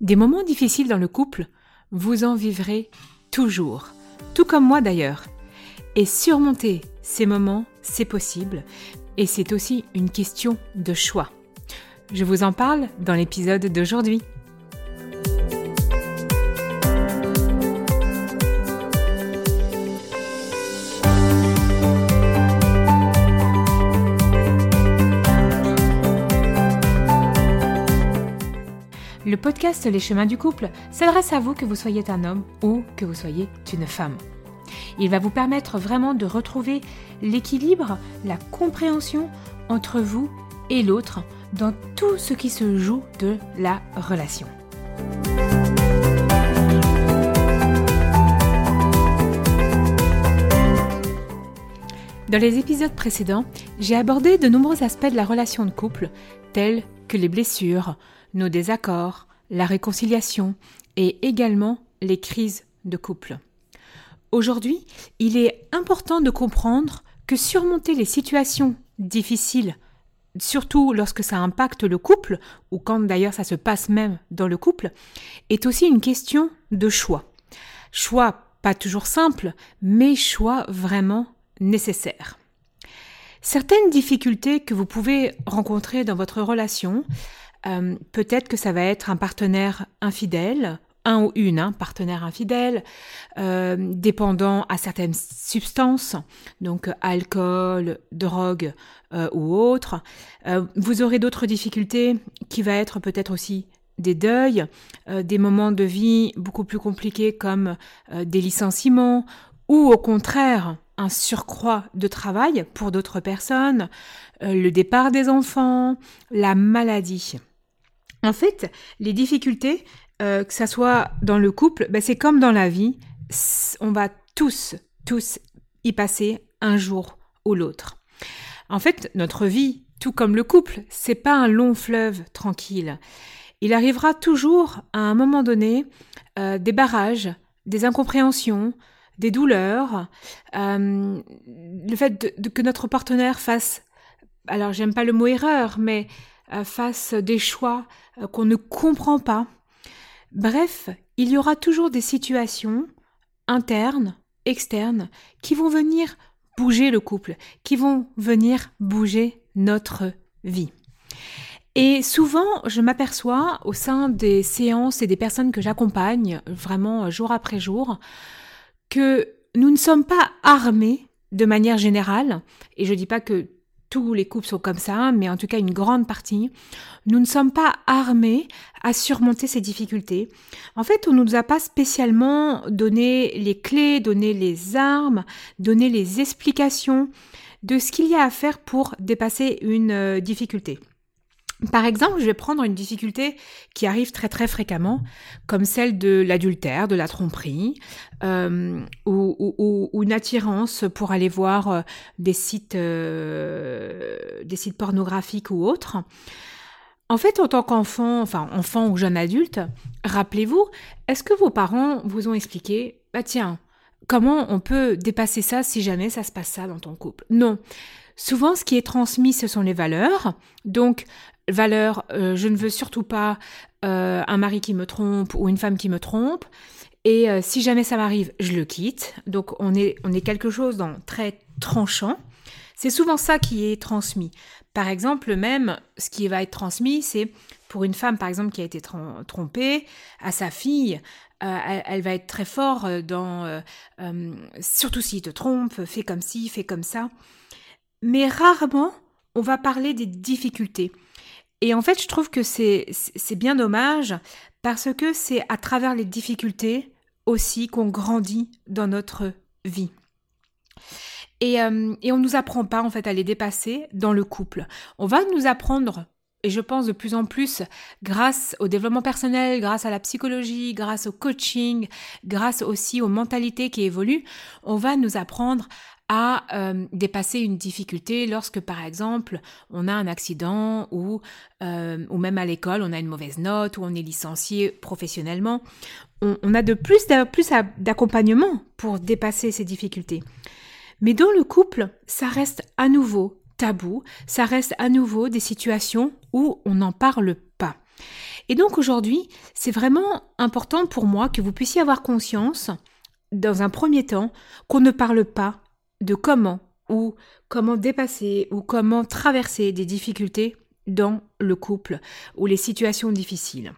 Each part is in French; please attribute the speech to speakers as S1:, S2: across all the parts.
S1: Des moments difficiles dans le couple, vous en vivrez toujours, tout comme moi d'ailleurs. Et surmonter ces moments, c'est possible, et c'est aussi une question de choix. Je vous en parle dans l'épisode d'aujourd'hui. Le podcast Les chemins du couple s'adresse à vous que vous soyez un homme ou que vous soyez une femme. Il va vous permettre vraiment de retrouver l'équilibre, la compréhension entre vous et l'autre dans tout ce qui se joue de la relation. Dans les épisodes précédents, j'ai abordé de nombreux aspects de la relation de couple, tels que les blessures, nos désaccords, la réconciliation et également les crises de couple. Aujourd'hui, il est important de comprendre que surmonter les situations difficiles, surtout lorsque ça impacte le couple, ou quand d'ailleurs ça se passe même dans le couple, est aussi une question de choix. Choix pas toujours simple, mais choix vraiment nécessaire. Certaines difficultés que vous pouvez rencontrer dans votre relation euh, peut-être que ça va être un partenaire infidèle, un ou une hein, partenaire infidèle, euh, dépendant à certaines substances, donc alcool, drogue euh, ou autre. vous aurez d'autres difficultés qui va être peut-être aussi des deuils, des moments de vie beaucoup plus compliqués comme des licenciements ou au contraire un surcroît de travail pour d'autres personnes, le départ des enfants, la maladie. En fait, les difficultés, euh, que ça soit dans le couple, ben c'est comme dans la vie, on va tous, tous y passer un jour ou l'autre. En fait, notre vie, tout comme le couple, c'est pas un long fleuve tranquille. Il arrivera toujours à un moment donné euh, des barrages, des incompréhensions, des douleurs, euh, le fait que notre partenaire fasse, alors j'aime pas le mot erreur, mais euh, fasse des choix euh, qu'on ne comprend pas. Bref, il y aura toujours des situations internes, externes, qui vont venir bouger le couple, qui vont venir bouger notre vie. Et souvent, je m'aperçois au sein des séances et des personnes que j'accompagne, vraiment jour après jour, que nous ne sommes pas armés de manière générale, et je ne dis pas que tous les couples sont comme ça, mais en tout cas une grande partie, nous ne sommes pas armés à surmonter ces difficultés. En fait, on ne nous a pas spécialement donné les clés, donné les armes, donné les explications de ce qu'il y a à faire pour dépasser une euh, difficulté. Par exemple, je vais prendre une difficulté qui arrive très très fréquemment, comme celle de l'adultère, de la tromperie, euh, ou, une attirance pour aller voir euh, des sites, euh, des sites pornographiques ou autres. En fait, en tant qu'enfant, enfin enfant ou jeune adulte, rappelez-vous, est-ce que vos parents vous ont expliqué, bah tiens, comment on peut dépasser ça si jamais ça se passe ça dans ton couple? Non. Souvent, ce qui est transmis, ce sont les valeurs. Donc, valeur, euh, je ne veux surtout pas euh, un mari qui me trompe ou une femme qui me trompe. Et euh, si jamais ça m'arrive, je le quitte. Donc on est, on est quelque chose dans très tranchant. C'est souvent ça qui est transmis. Par exemple, même ce qui va être transmis, c'est pour une femme, par exemple, qui a été trompée, à sa fille, elle, va être très fort dans surtout s'il te trompe, fais comme ci, fais comme ça. Mais rarement, on va parler des difficultés. Et en fait, je trouve que c'est bien dommage parce que c'est à travers les difficultés aussi qu'on grandit dans notre vie. Et, euh, et on ne nous apprend pas en fait à les dépasser dans le couple. On va nous apprendre et je pense de plus en plus, grâce au développement personnel, grâce à la psychologie, grâce au coaching, grâce aussi aux mentalités qui évoluent, on va nous apprendre à euh, dépasser une difficulté lorsque, par exemple, on a un accident ou, euh, ou même à l'école, on a une mauvaise note ou on est licencié professionnellement. On, a de plus, plus d'accompagnement pour dépasser ces difficultés. Mais dans le couple, ça reste à nouveau tabou, ça reste à nouveau des situations où on n'en parle pas. Et donc aujourd'hui, c'est vraiment important pour moi que vous puissiez avoir conscience, dans un premier temps, qu'on ne parle pas de comment ou comment dépasser ou comment traverser des difficultés dans le couple ou les situations difficiles.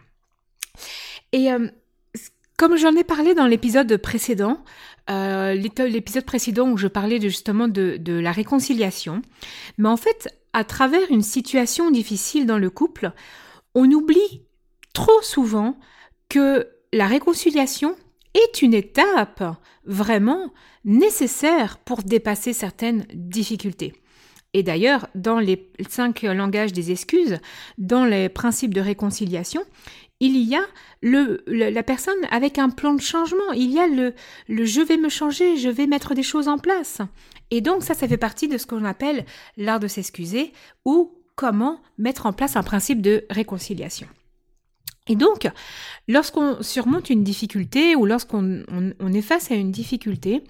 S1: Et euh, comme j'en ai parlé dans l'épisode précédent, euh, l'épisode précédent où je parlais justement de, de la réconciliation, mais en fait, à travers une situation difficile dans le couple, on oublie trop souvent que la réconciliation est une étape vraiment nécessaire pour dépasser certaines difficultés. Et d'ailleurs, dans les cinq langages des excuses, dans les principes de réconciliation, il y a la personne avec un plan de changement. Il y a le, le je vais me changer, je vais mettre des choses en place. Et donc ça, ça fait partie de ce qu'on appelle l'art de s'excuser ou comment mettre en place un principe de réconciliation. Et donc, lorsqu'on surmonte une difficulté ou lorsqu'on on, est face à une difficulté,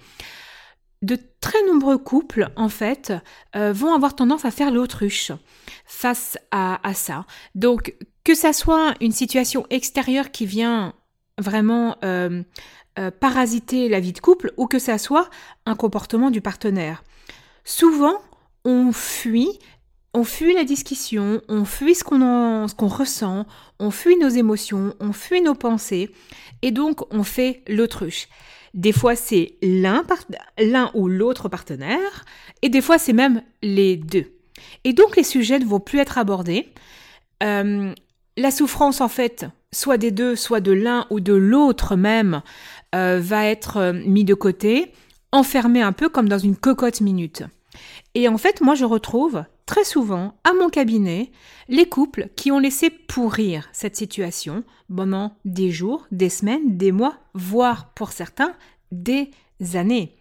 S1: de très nombreux couples, en fait, euh, vont avoir tendance à faire l'autruche face à, ça. Donc, que ça soit une situation extérieure qui vient vraiment euh, euh, parasiter la vie de couple ou que ça soit un comportement du partenaire. Souvent, on fuit on fuit la discussion, on fuit ce qu'on ressent, on fuit nos émotions, on fuit nos pensées, et donc on fait l'autruche. Des fois c'est l'un, l'un ou l'autre partenaire, et des fois c'est même les deux. Et donc les sujets ne vont plus être abordés. Euh, la souffrance en fait, soit des deux, soit de l'un ou de l'autre même, euh, va être euh, mis de côté, enfermé un peu comme dans une cocotte minute. Et en fait, moi je retrouve très souvent à mon cabinet les couples qui ont laissé pourrir cette situation pendant des jours, des semaines, des mois, voire pour certains des années.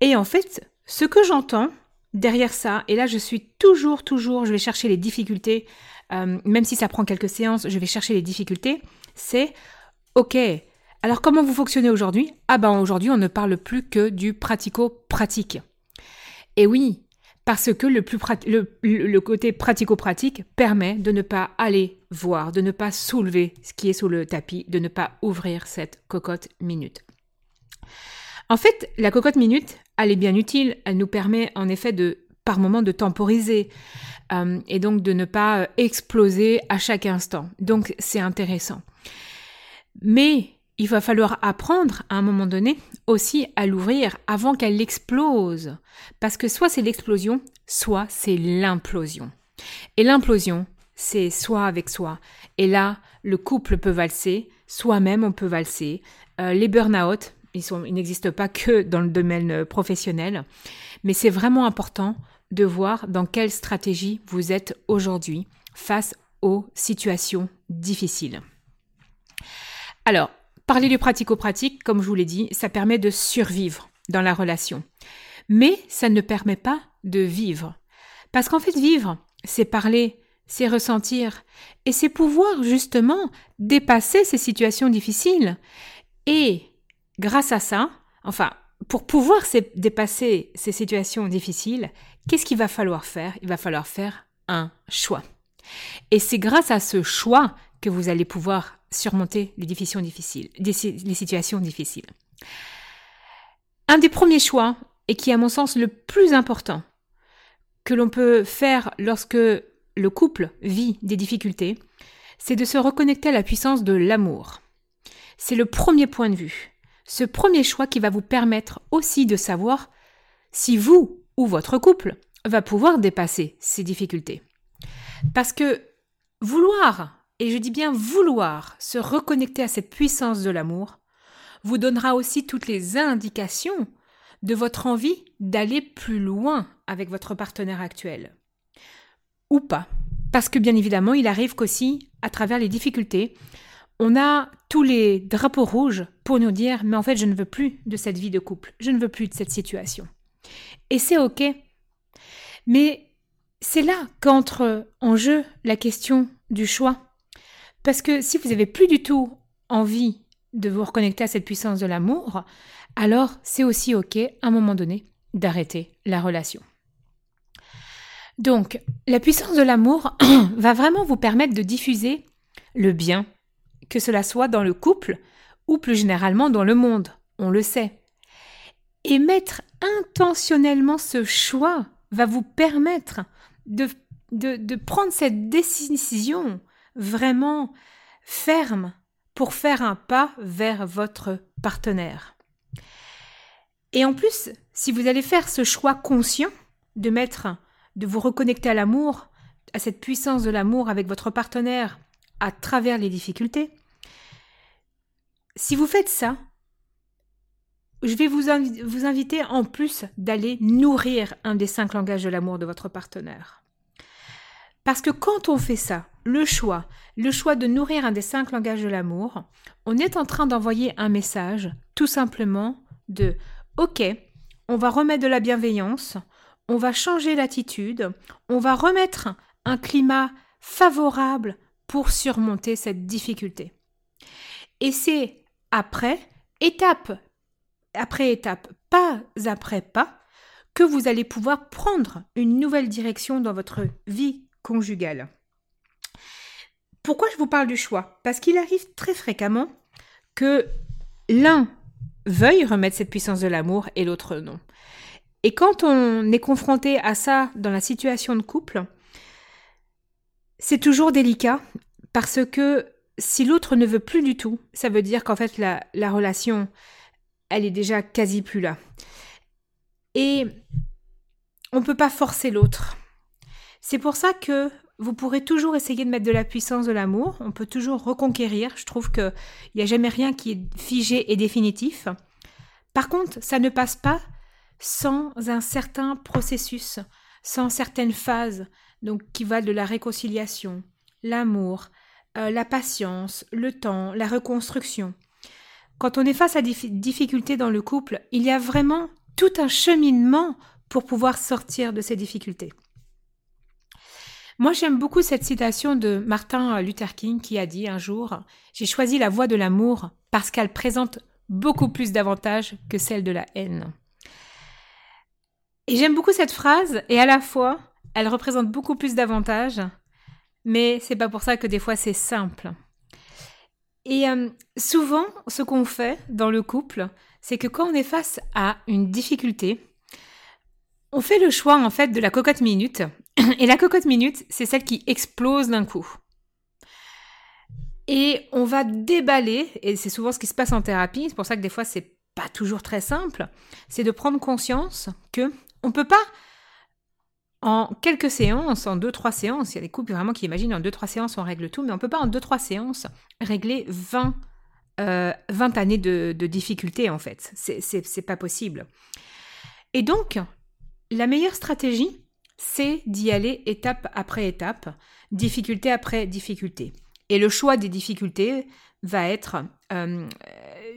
S1: Et en fait, ce que j'entends derrière ça, et là je suis toujours, toujours, je vais chercher les difficultés, euh, même si ça prend quelques séances, je vais chercher les difficultés, c'est ok, alors comment vous fonctionnez aujourd'hui? Ah ben aujourd'hui on ne parle plus que du pratico-pratique. Et oui, parce que le, plus le, côté pratico-pratique permet de ne pas aller voir, de ne pas soulever ce qui est sous le tapis, de ne pas ouvrir cette cocotte minute. En fait, la cocotte minute, elle est bien utile, elle nous permet en effet de, par moment, de temporiser euh, et donc de ne pas euh, exploser à chaque instant. Donc c'est intéressant. Mais il va falloir apprendre à un moment donné aussi à l'ouvrir avant qu'elle explose. Parce que soit c'est l'explosion, soit c'est l'implosion. Et l'implosion, c'est soi avec soi. Et là, le couple peut valser, soi-même on peut valser. Euh, les burn-out, ils, ils n'existent pas que dans le domaine euh, professionnel. Mais c'est vraiment important de voir dans quelle stratégie vous êtes aujourd'hui face aux situations difficiles. Alors, Parler du pratico-pratique, comme je vous l'ai dit, ça permet de survivre dans la relation. Mais ça ne permet pas de vivre. Parce qu'en fait, vivre, c'est parler, c'est ressentir, et c'est pouvoir justement dépasser ces situations difficiles. Et grâce à ça, enfin, pour pouvoir dépasser ces situations difficiles, qu'est-ce qu'il va falloir faire? Il va falloir faire un choix. Et c'est grâce à ce choix que vous allez pouvoir surmonter les, difficiles, les situations difficiles. Un des premiers choix, et qui à mon sens le plus important, que l'on peut faire lorsque le couple vit des difficultés, c'est de se reconnecter à la puissance de l'amour. C'est le premier point de vue, ce premier choix qui va vous permettre aussi de savoir si vous ou votre couple va pouvoir dépasser ces difficultés. Parce que vouloir et je dis bien vouloir se reconnecter à cette puissance de l'amour, vous donnera aussi toutes les indications de votre envie d'aller plus loin avec votre partenaire actuel. Ou pas. Parce que bien évidemment, il arrive qu'aussi, à travers les difficultés, on a tous les drapeaux rouges pour nous dire mais en fait je ne veux plus de cette vie de couple, je ne veux plus de cette situation. Et c'est ok. Mais c'est là qu'entre en jeu la question du choix. Parce que si vous n'avez plus du tout envie de vous reconnecter à cette puissance de l'amour, alors c'est aussi OK, à un moment donné, d'arrêter la relation. Donc, la puissance de l'amour va vraiment vous permettre de diffuser le bien, que cela soit dans le couple ou plus généralement dans le monde, on le sait. Et mettre intentionnellement ce choix va vous permettre de, de, prendre cette décision vraiment ferme pour faire un pas vers votre partenaire. Et en plus, si vous allez faire ce choix conscient de mettre, de vous reconnecter à l'amour, à cette puissance de l'amour avec votre partenaire à travers les difficultés, si vous faites ça, je vais vous, vous inviter en plus d'aller nourrir un des cinq langages de l'amour de votre partenaire. Parce que quand on fait ça, le choix, le choix de nourrir un des cinq langages de l'amour, on est en train d'envoyer un message tout simplement de OK, on va remettre de la bienveillance, on va changer l'attitude, on va remettre un climat favorable pour surmonter cette difficulté. Et c'est après, étape après étape, pas après pas, que vous allez pouvoir prendre une nouvelle direction dans votre vie conjugale. Pourquoi je vous parle du choix? Parce qu'il arrive très fréquemment que l'un veuille remettre cette puissance de l'amour et l'autre non. Et quand on est confronté à ça dans la situation de couple, c'est toujours délicat parce que si l'autre ne veut plus du tout, ça veut dire qu'en fait la, la relation, elle est déjà quasi plus là. Et on ne peut pas forcer l'autre. C'est pour ça que vous pourrez toujours essayer de mettre de la puissance de l'amour, on peut toujours reconquérir, je trouve qu'il n'y a jamais rien qui est figé et définitif. Par contre, ça ne passe pas sans un certain processus, sans certaines phases, donc qui valent de la réconciliation, l'amour, euh, la patience, le temps, la reconstruction. Quand on est face à des difficultés dans le couple, il y a vraiment tout un cheminement pour pouvoir sortir de ces difficultés. Moi, j'aime beaucoup cette citation de Martin Luther King qui a dit un jour J'ai choisi la voie de l'amour parce qu'elle présente beaucoup plus d'avantages que celle de la haine. Et j'aime beaucoup cette phrase, et à la fois, elle représente beaucoup plus d'avantages, mais c'est pas pour ça que des fois c'est simple. Et euh, souvent, ce qu'on fait dans le couple, c'est que quand on est face à une difficulté, on fait le choix en fait de la cocotte minute. Et la cocotte minute, c'est celle qui explose d'un coup. Et on va déballer, et c'est souvent ce qui se passe en thérapie, c'est pour ça que des fois c'est pas toujours très simple, c'est de prendre conscience que on peut pas en quelques séances, en deux, trois séances, il y a des couples vraiment qui imaginent en deux, trois séances on règle tout, mais on peut pas en deux, trois séances régler 20, euh, années de, de difficultés en fait. C'est pas possible. Et donc, la meilleure stratégie, c'est d'y aller étape après étape, difficulté après difficulté. Et le choix des difficultés va être euh,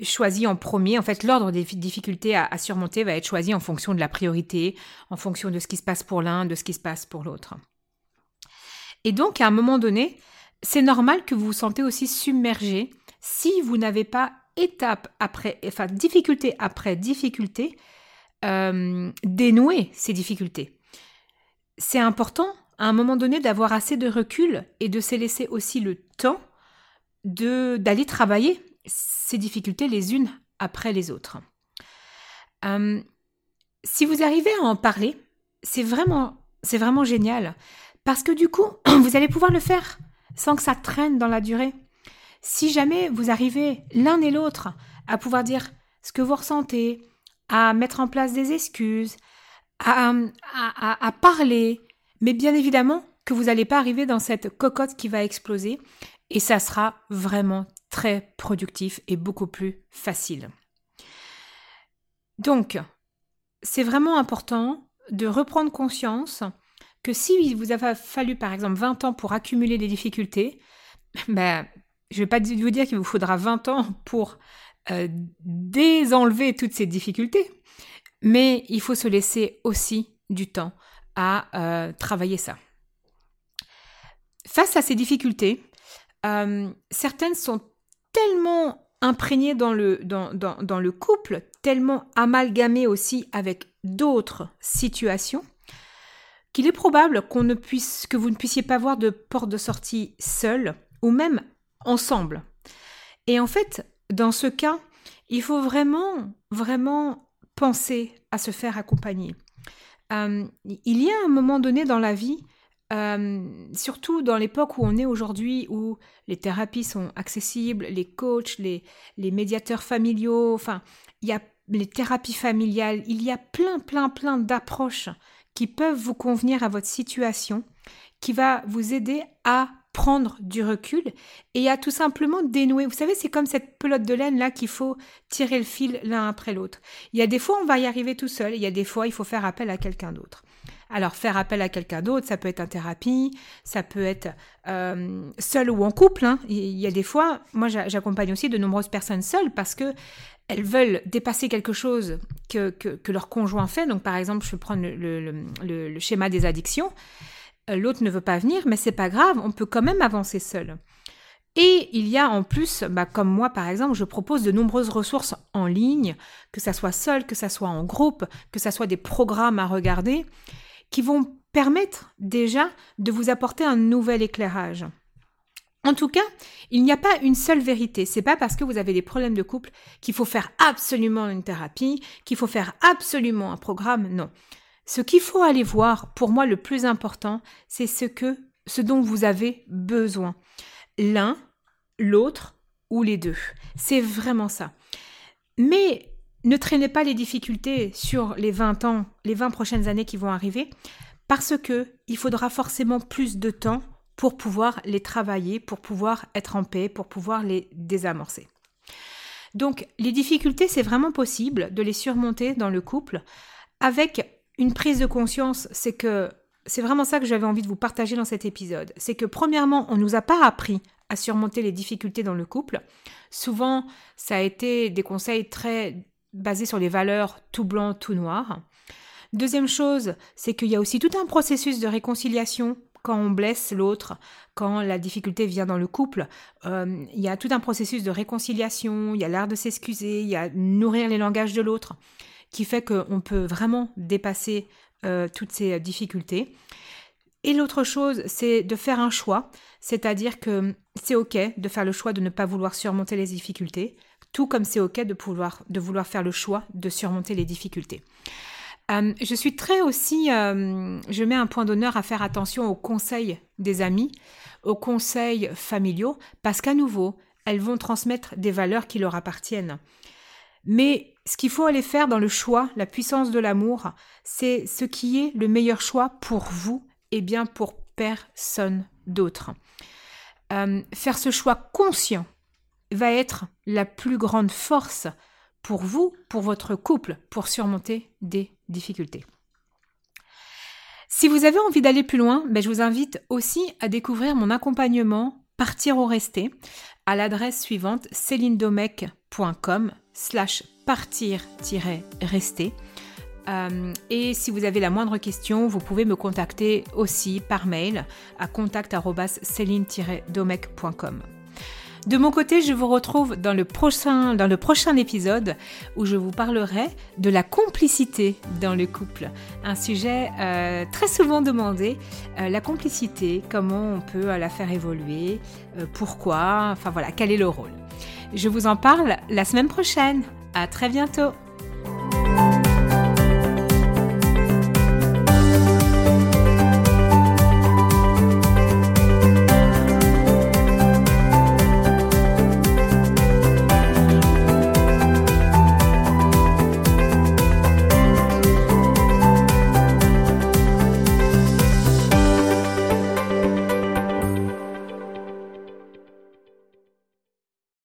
S1: choisi en premier. En fait, l'ordre des difficultés à, surmonter va être choisi en fonction de la priorité, en fonction de ce qui se passe pour l'un, de ce qui se passe pour l'autre. Et donc, à un moment donné, c'est normal que vous vous sentez aussi submergé si vous n'avez pas étape après, enfin difficulté après difficulté, euh, dénouer ces difficultés. C'est important à un moment donné d'avoir assez de recul et de se laisser aussi le temps de d'aller travailler ces difficultés les unes après les autres. Euh, si vous arrivez à en parler, c'est vraiment c'est vraiment génial parce que du coup vous allez pouvoir le faire sans que ça traîne dans la durée. Si jamais vous arrivez l'un et l'autre à pouvoir dire ce que vous ressentez, à mettre en place des excuses, à, parler, mais bien évidemment que vous n'allez pas arriver dans cette cocotte qui va exploser. Et ça sera vraiment très productif et beaucoup plus facile. Donc, c'est vraiment important de reprendre conscience que si vous a fallu par exemple 20 ans pour accumuler des difficultés, ben, je ne vais pas vous dire qu'il vous faudra 20 ans pour euh, désenlever toutes ces difficultés, mais il faut se laisser aussi du temps à euh, travailler ça. Face à ces difficultés, euh, certaines sont tellement imprégnées dans le, dans, dans, le couple, tellement amalgamées aussi avec d'autres situations, qu'il est probable qu'on ne puisse, que vous ne puissiez pas voir de porte de sortie seul, ou même ensemble. Et en fait, dans ce cas, il faut vraiment, vraiment penser à se faire accompagner. Euh, il y a un moment donné dans la vie, euh, surtout dans l'époque où on est aujourd'hui, où les thérapies sont accessibles, les coachs, les, les médiateurs familiaux, enfin, il y a les thérapies familiales, il y a plein, plein, plein d'approches qui peuvent vous convenir à votre situation, qui va vous aider à prendre du recul et à tout simplement dénouer. Vous savez, c'est comme cette pelote de laine là qu'il faut tirer le fil l'un après l'autre. Il y a des fois, on va y arriver tout seul. Il y a des fois, il faut faire appel à quelqu'un d'autre. Alors, faire appel à quelqu'un d'autre, ça peut être en thérapie, ça peut être euh, seul ou en couple. Hein. Il y a des fois, moi, j'accompagne aussi de nombreuses personnes seules parce que elles veulent dépasser quelque chose que, que, leur conjoint fait. Donc, par exemple, je vais prendre le schéma des addictions. L'autre ne veut pas venir, mais c'est pas grave, on peut quand même avancer seul. Et il y a en plus, bah, comme moi par exemple, je propose de nombreuses ressources en ligne, que ça soit seul, que ça soit en groupe, que ça soit des programmes à regarder, qui vont permettre déjà de vous apporter un nouvel éclairage. En tout cas, il n'y a pas une seule vérité. C'est pas parce que vous avez des problèmes de couple qu'il faut faire absolument une thérapie, qu'il faut faire absolument un programme. Non. Ce qu'il faut aller voir, pour moi le plus important, c'est ce que ce dont vous avez besoin. L'un, l'autre ou les deux. C'est vraiment ça. Mais ne traînez pas les difficultés sur les 20 ans, les 20 prochaines années qui vont arriver parce que il faudra forcément plus de temps pour pouvoir les travailler, pour pouvoir être en paix, pour pouvoir les désamorcer. Donc les difficultés, c'est vraiment possible de les surmonter dans le couple avec une prise de conscience, c'est que c'est vraiment ça que j'avais envie de vous partager dans cet épisode. C'est que premièrement, on ne nous a pas appris à surmonter les difficultés dans le couple. Souvent, ça a été des conseils très basés sur les valeurs tout blanc, tout noir. Deuxième chose, c'est qu'il y a aussi tout un processus de réconciliation quand on blesse l'autre, quand la difficulté vient dans le couple. Euh, il y a tout un processus de réconciliation, il y a l'art de s'excuser, il y a nourrir les langages de l'autre qui fait qu'on peut vraiment dépasser euh, toutes ces difficultés. Et l'autre chose, c'est de faire un choix, c'est-à-dire que c'est OK de faire le choix de ne pas vouloir surmonter les difficultés, tout comme c'est OK de, pouvoir, vouloir faire le choix de surmonter les difficultés. Euh, je suis très aussi, euh, je mets un point d'honneur à faire attention aux conseils des amis, aux conseils familiaux, parce qu'à nouveau, elles vont transmettre des valeurs qui leur appartiennent. Mais ce qu'il faut aller faire dans le choix, la puissance de l'amour, c'est ce qui est le meilleur choix pour vous et bien pour personne d'autre. Euh, faire ce choix conscient va être la plus grande force pour vous, pour votre couple, pour surmonter des difficultés. Si vous avez envie d'aller plus loin, ben je vous invite aussi à découvrir mon accompagnement Partir au resté à l'adresse suivante célinedomec.com slash partir-rester. Euh, et si vous avez la moindre question, vous pouvez me contacter aussi par mail à contact-céline-domec.com. De mon côté, je vous retrouve dans le prochain, dans le prochain épisode où je vous parlerai de la complicité dans le couple. Un sujet euh, très souvent demandé, euh, la complicité, comment on peut la faire évoluer, pourquoi, enfin voilà, quel est le rôle. Je vous en parle la semaine prochaine. À très bientôt